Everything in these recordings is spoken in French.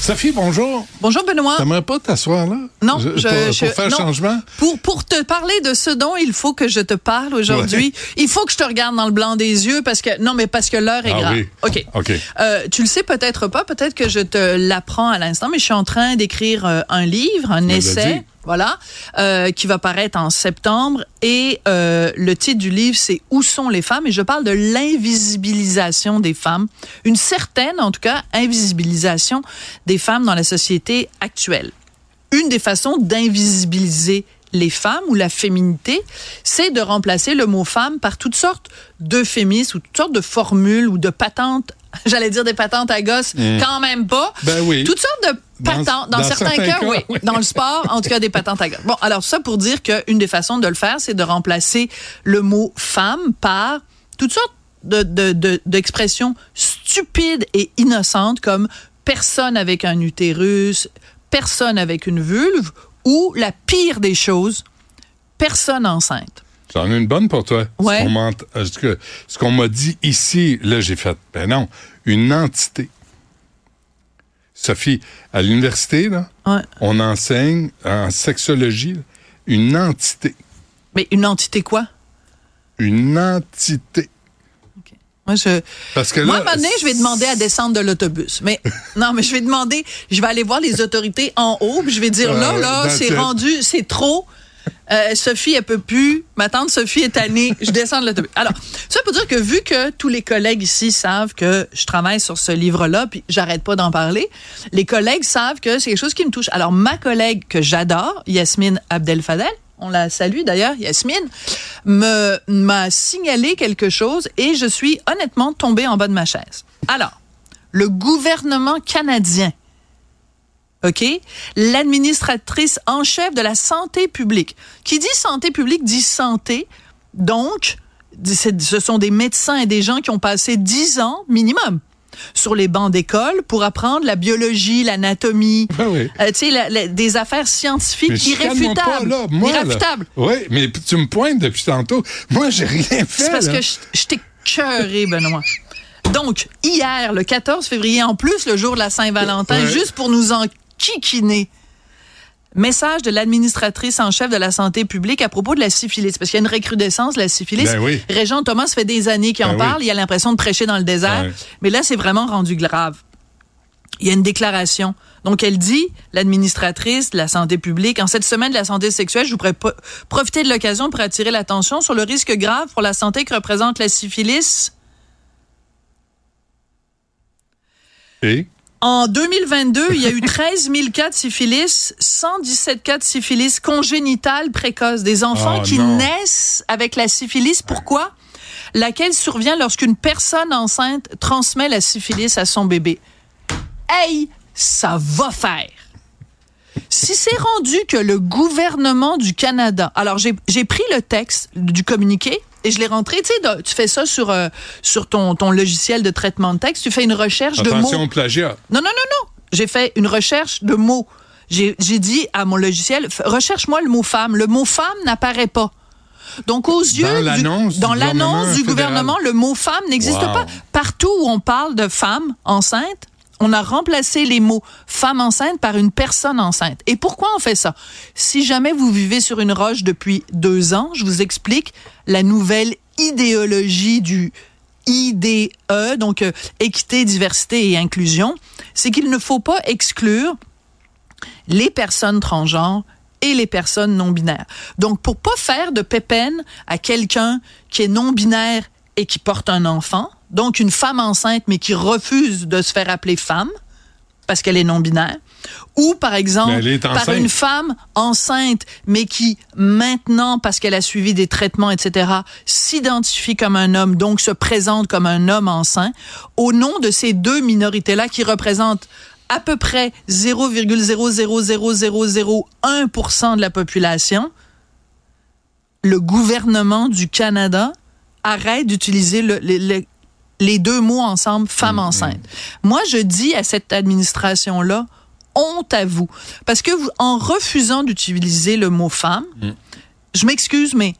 Sophie, bonjour. Bonjour, Benoît. T'aimerais pas t'asseoir là? Non, Je- je, pour, je- pour faire non. changement? Pour, pour te parler de ce dont il faut que je te parle aujourd'hui, il faut que je te regarde dans le blanc des yeux parce que non, mais parce que l'heure est Ah grave. oui. Ok. OK. Euh, tu le sais peut-être pas, peut-être que je te l'apprends à l'instant, mais je suis en train d'écrire euh, un livre, un essai. Voilà, euh, qui va paraître en septembre. Et euh, le titre du livre, c'est Où sont les femmes? Et je parle de l'invisibilisation des femmes, une certaine, en tout cas, invisibilisation des femmes dans la société actuelle. Une des façons d'invisibiliser les femmes ou la féminité, c'est de remplacer le mot femme par toutes sortes d'euphémismes ou toutes sortes de formules ou de patentes. J'allais dire des patentes à gosse, quand même pas. Ben oui. Toutes sortes de Dans- patentes. Dans, dans certains, certains cas, cas, oui. oui. Dans le sport, en tout cas, des patentes à gosse. Bon, alors ça pour dire qu'une des façons de le faire, c'est de remplacer le mot femme par toutes sortes de, de, de- d'expressions stupides et innocentes comme personne avec un utérus, personne avec une vulve ou la pire des choses, personne enceinte. J'en ai une bonne pour toi. Ouais. Ce qu'on m'a dit ici, là, j'ai fait, ben non, une entité. Sophie, à l'université, là, Ouais. on enseigne en sexologie une entité. Mais une entité quoi? Une entité. Moi, je, Parce que Moi, à un moment donné, je vais demander à descendre de l'autobus. Mais non, mais je vais demander, je vais aller voir les autorités en haut, puis je vais dire, là, Euh, là, c'est rendu, c'est trop. Euh, Sophie, elle peut plus. Ma tante Sophie est tannée. Je descends de l'autobus. Alors, ça pour dire que vu que tous les collègues ici savent que je travaille sur ce livre-là, puis j'arrête pas d'en parler, les collègues savent que c'est quelque chose qui me touche. Alors, ma collègue que j'adore, Yasmine Abdel-Fadel, on la salue d'ailleurs, Yasmine, m'a signalé quelque chose et je suis honnêtement tombée en bas de ma chaise. Alors, le gouvernement canadien, OK, l'administratrice en chef de la santé publique, qui dit santé publique dit santé, donc ce sont des médecins et des gens qui ont passé 10 ans minimum sur les bancs d'école pour apprendre la biologie, l'anatomie, Ben oui. euh, tu sais, des affaires scientifiques Mais irréfutables. pas, là. Moi, là. irréfutables. Oui, mais tu me pointes depuis tantôt. Moi, j'ai rien fait. C'est parce là. que je, je t'ai cœuré, Benoît. Donc, hier, le 14 février, en plus, le jour de la Saint-Valentin, Ouais. juste pour nous en kikiner. Message de l'administratrice en chef de la santé publique à propos de la syphilis. Parce qu'il y a une recrudescence de la syphilis. Ben oui. Régent Thomas fait des années qu'il en Ben oui. parle. Il a l'impression de prêcher dans le désert. Ouais. Mais là, c'est vraiment rendu grave. Il y a une déclaration. Donc, elle dit, l'administratrice de la santé publique, en cette semaine de la santé sexuelle, je voudrais profiter de l'occasion pour attirer l'attention sur le risque grave pour la santé que représente la syphilis. Et? En 2022, il y a eu 13 000 cas de syphilis, 117 cas de syphilis congénitale précoce, des enfants Oh, qui non. naissent avec la syphilis. Pourquoi? Laquelle survient lorsqu'une personne enceinte transmet la syphilis à son bébé? Hey, ça va faire. Si c'est rendu que le gouvernement du Canada, alors j'ai j'ai pris le texte du communiqué et je l'ai rentré, tu sais, tu fais ça sur euh, sur ton ton logiciel de traitement de texte, tu fais une recherche de mots. Attention au plagiat. Non, non, non, non. J'ai fait une recherche de mots. J'ai dit à mon logiciel, recherche-moi le mot femme. Le mot femme n'apparaît pas. Donc, aux yeux du- l'annonce du dans l'annonce du fédéral. gouvernement, le mot femme n'existe Wow. pas. Partout où on parle de femme enceinte, on a remplacé les mots femme enceinte par une personne enceinte. Et pourquoi on fait ça? Si jamais vous vivez sur une roche depuis deux ans, je vous explique la nouvelle idéologie du IDE, donc euh, équité, diversité et inclusion, c'est qu'il ne faut pas exclure les personnes transgenres et les personnes non binaires. Donc, pour pas faire de pépène à quelqu'un qui est non binaire et qui porte un enfant, donc une femme enceinte mais qui refuse de se faire appeler femme parce qu'elle est non binaire, ou par exemple par une femme enceinte mais qui maintenant parce qu'elle a suivi des traitements etc s'identifie comme un homme donc se présente comme un homme enceint au nom de ces deux minorités là qui représentent à peu près 0,0000001% de la population, le gouvernement du Canada arrête d'utiliser le, le- le- les deux mots ensemble, femme enceinte. Moi, je dis à cette administration-là, honte à vous. Parce que vous, en refusant d'utiliser le mot femme, je m'excuse, mais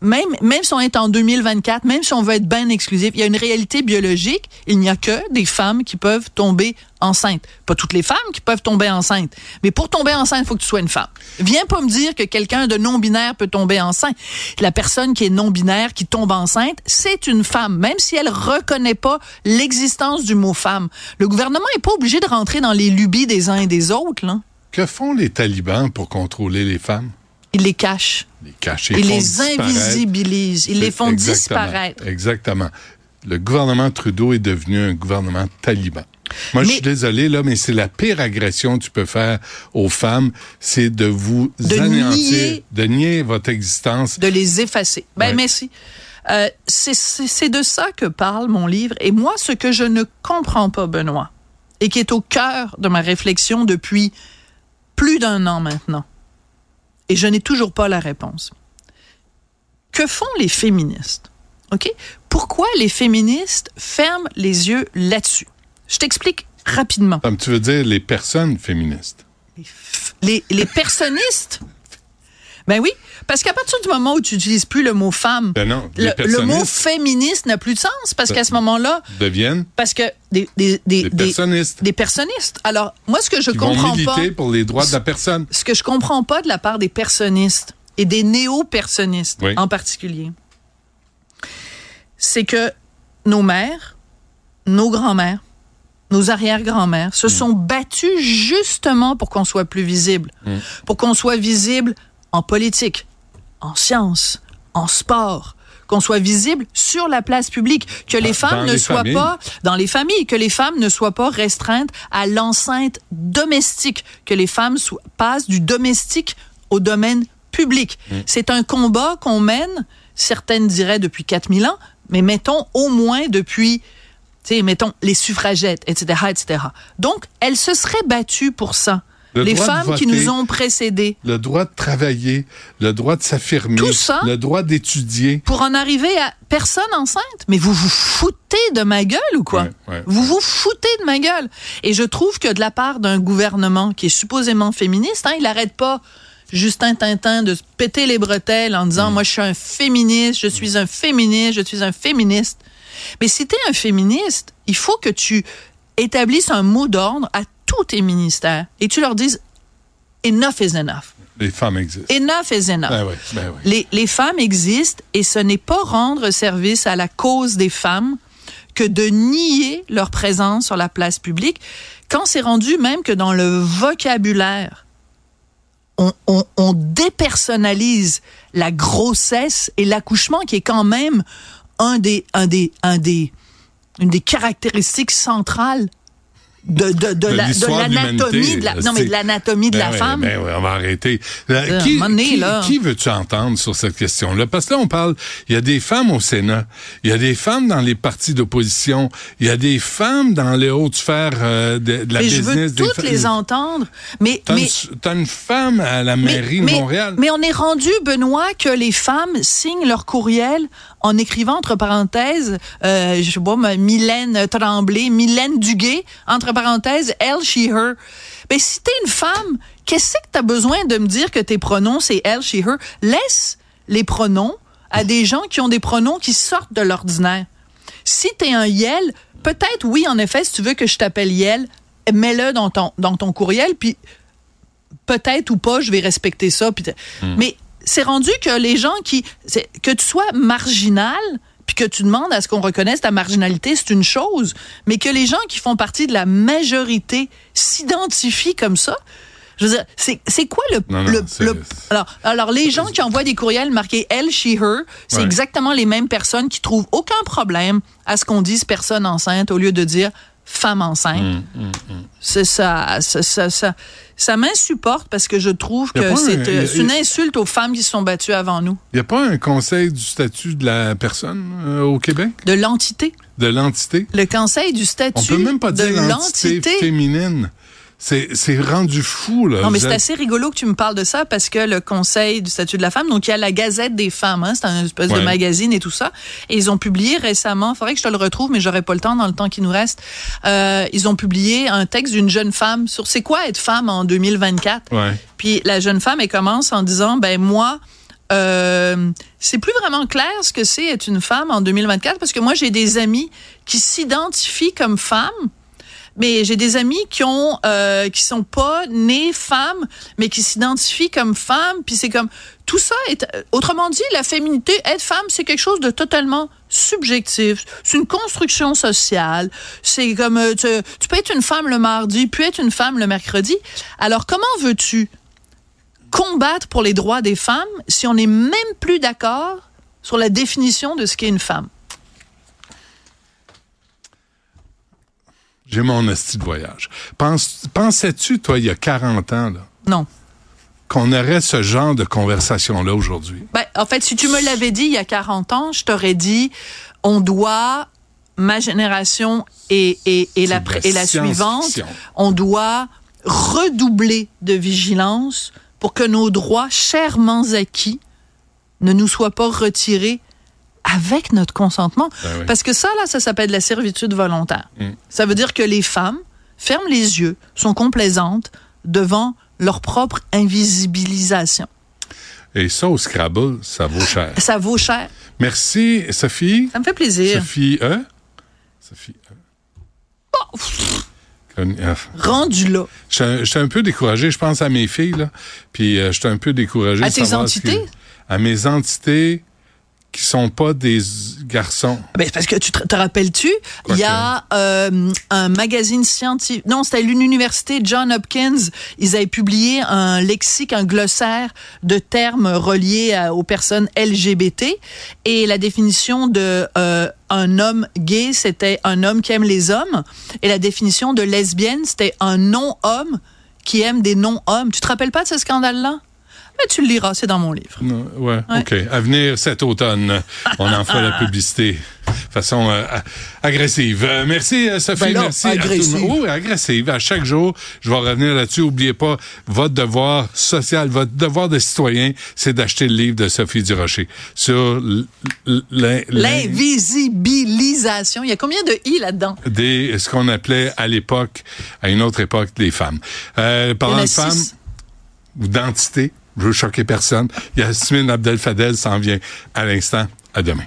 même, même si on est en 2024, même si on veut être bien exclusif, il y a une réalité biologique. Il n'y a que des femmes qui peuvent tomber enceintes. Pas toutes les femmes qui peuvent tomber enceintes. Mais pour tomber enceinte, il faut que tu sois une femme. Viens pas me dire que quelqu'un de non-binaire peut tomber enceinte. La personne qui est non-binaire, qui tombe enceinte, c'est une femme, même si elle reconnaît pas l'existence du mot femme. Le gouvernement est pas obligé de rentrer dans les lubies des uns et des autres, là. Que font les talibans pour contrôler les femmes? Il les cache. Les cacher. Ils les invisibilisent. Ils les font exactement- disparaître. Exactement. Le gouvernement Trudeau est devenu un gouvernement taliban. Moi, je suis désolé, là, mais c'est la pire agression que tu peux faire aux femmes, c'est de vous De anéantir, nier- de nier votre existence. de les effacer. Ben Ouais. merci. Euh, c'est de ça que parle mon livre. Et moi, ce que je ne comprends pas, Benoît, et qui est au cœur de ma réflexion depuis plus d'un an maintenant, et je n'ai toujours pas la réponse. Que font les féministes? OK? Pourquoi les féministes ferment les yeux là-dessus? Je t'explique rapidement. Comme tu veux dire, les personnes féministes. Les, les personnistes? Ben oui, parce qu'à partir du moment où tu n'utilises plus le mot femme, Ben non, le, le mot féministe n'a plus de sens parce qu'à ce moment-là, deviennent parce que des des des, des personnistes des personnistes. Alors moi, ce que je qui vont comprends pas, militer pour les droits de la personne. ce que je comprends pas de la part des personnistes et des néo-personnistes Oui. en particulier, c'est que nos mères, nos grands-mères, nos arrière-grands-mères se sont battus justement pour qu'on soit plus visible, Mm. pour qu'on soit visible en politique, en sciences, en sport, qu'on soit visible sur la place publique, que les Ah, femmes dans ne les soient familles. pas dans les familles, que les femmes ne soient pas restreintes à l'enceinte domestique, que les femmes soient- passent du domestique au domaine public. Mm. C'est un combat qu'on mène, certaines diraient depuis 4000 ans, mais mettons au moins depuis, tu sais, mettons les suffragettes, etc., etc. Donc, elles se seraient battues pour ça. Le les femmes qui nous ont précédés. Le droit de travailler, le droit de s'affirmer, le droit d'étudier. pour en arriver à personne enceinte. Mais vous vous foutez de ma gueule ou quoi? Ouais, ouais, vous vous foutez de ma gueule. Et je trouve que de la part d'un gouvernement qui est supposément féministe, hein, il arrête pas Justin Tintin de se péter les bretelles en Mm. disant, moi je suis un féministe, je suis un féministe, je suis un féministe. Mais si tu es un féministe, il faut que tu établisses un mot d'ordre à tous tes ministères et tu leur dises, enough is enough. Les femmes existent. Enough is enough. Ben oui, ben oui. Les, les femmes existent et ce n'est pas rendre service à la cause des femmes que de nier leur présence sur la place publique, quand c'est rendu même que dans le vocabulaire, on, on- on dépersonnalise la grossesse et l'accouchement, qui est quand même un des, un des, un des, une des caractéristiques centrales de, de, de, De la- de l'anatomie la, non, mais de l'anatomie de Ben la oui, femme. ben oui, on va arrêter. Là, Euh, qui, donné, qui- veux-tu entendre sur cette question-là? Parce que là, on parle, il y a des femmes au Sénat, il y a des femmes dans les partis d'opposition, il y a des femmes dans les hautes sphères euh, de, de la mais je business. veux des toutes fa- les entendre. Mais, T'as mais, une, t'as une femme à la mairie mais, de Montréal. Mais on est rendu, Benoît, que les femmes signent leur courriel en écrivant entre parenthèses, euh, je sais pas, Mylène Tremblay, Mylène Duguay, entre parenthèses, elle, she, her. Mais si t'es une femme, qu'est-ce que t'as besoin de me dire que tes pronoms, c'est elle, she, her? Laisse les pronoms à des gens qui ont des pronoms qui sortent de l'ordinaire. Si t'es un Yel, peut-être, oui, en effet, si tu veux que je t'appelle Yel, mets-le dans ton, dans ton courriel, puis peut-être ou pas, je vais respecter ça. puis t- Mais c'est rendu que les gens qui... Que tu sois marginal, puis que tu demandes à ce qu'on reconnaisse ta marginalité, c'est une chose. Mais que les gens qui font partie de la majorité s'identifient comme ça, je veux dire, c'est c'est quoi le... Non, non, le- c'est- le- alors, alors, les gens qui envoient des courriels marqués elle, she, her, c'est Ouais. exactement les mêmes personnes qui trouvent aucun problème à ce qu'on dise personne enceinte au lieu de dire femme enceinte. Hum, C'est ça, ça, ça, ça, ça m'insupporte parce que je trouve que pas c'est un- euh, c'est une insulte aux femmes qui se sont battues avant nous. Il n'y a pas un conseil du statut de la personne euh, au Québec, De l'entité. de l'entité? Le conseil du statut On peut même pas de dire l'entité. féminine. C'est rendu fou, là. Non, mais c'est assez rigolo que tu me parles de ça parce que le Conseil du statut de la femme, donc il y a la Gazette des femmes, hein, c'est un espèce de magazine et tout ça, et ils ont publié récemment, faudrait que je te le retrouve, mais j'aurai pas le temps dans le temps qui nous reste, euh, ils ont publié un texte d'une jeune femme sur c'est quoi être femme en 2024. Ouais. Puis la jeune femme, elle commence en disant, ben moi, euh, c'est plus vraiment clair ce que c'est être une femme en 2024 parce que moi j'ai des amis qui s'identifient comme femmes. Mais j'ai des amis qui ont euh, qui sont pas nés femmes, mais qui s'identifient comme femmes. Puis c'est comme tout ça est autrement dit la féminité, être femme, c'est quelque chose de totalement subjectif. C'est une construction sociale. C'est comme euh, tu, tu peux être une femme le mardi, puis être une femme le mercredi. Alors comment veux-tu combattre pour les droits des femmes si on n'est même plus d'accord sur la définition de ce qu'est une femme? J'ai mon esti de voyage. Pensais-tu, toi, il y a 40 ans, là, Non. qu'on aurait ce genre de conversation-là aujourd'hui? Ben, en fait, si tu me l'avais dit il y a 40 ans, je t'aurais dit, on doit, ma génération et, et, et, la, et suivante, on doit redoubler de vigilance pour que nos droits chèrement acquis ne nous soient pas retirés avec notre consentement. Ben oui. Parce que ça, là, ça s'appelle la servitude volontaire. Mm. Ça veut dire que les femmes ferment les yeux, sont complaisantes devant leur propre invisibilisation. Et ça, au Scrabble, ça vaut cher. Ça vaut cher. Merci, Sophie? Ça me fait plaisir. Sophie E. Sophie E. Euh, Rendu là. J'étais j'étais un peu découragé, je pense à mes filles, là. Puis euh, j'étais un peu découragé. À de tes entités? À mes entités qui sont pas des garçons. Ben, parce que tu te, te rappelles-tu, il y a euh, un magazine scientifique, non, c'était l'université John Hopkins, ils avaient publié un lexique, un glossaire de termes reliés à- aux personnes LGBT, et la définition de euh, un homme gay, c'était un homme qui aime les hommes, et la définition de lesbienne, c'était un non-homme qui aime des non-hommes. Tu te rappelles pas de ce scandale-là? Mais tu le liras, c'est dans mon livre. Ouais, Ouais. OK. À venir cet automne, on en fera la publicité de façon euh, agressive. Euh, merci, euh, Sophie. Ben là, merci. à tout le agressive. monde. Agressive. À chaque jour, je vais revenir là-dessus. Oubliez pas, votre devoir social, votre devoir de citoyen, c'est d'acheter le livre de Sophie Durocher sur L'invisibilisation. Il y a combien de i là-dedans? des ce qu'on appelait à l'époque, à une autre époque, les femmes. Euh, parlant de femmes six. Je veux choquer personne. Yasmine Abdel Fadel s'en vient à l'instant. À demain.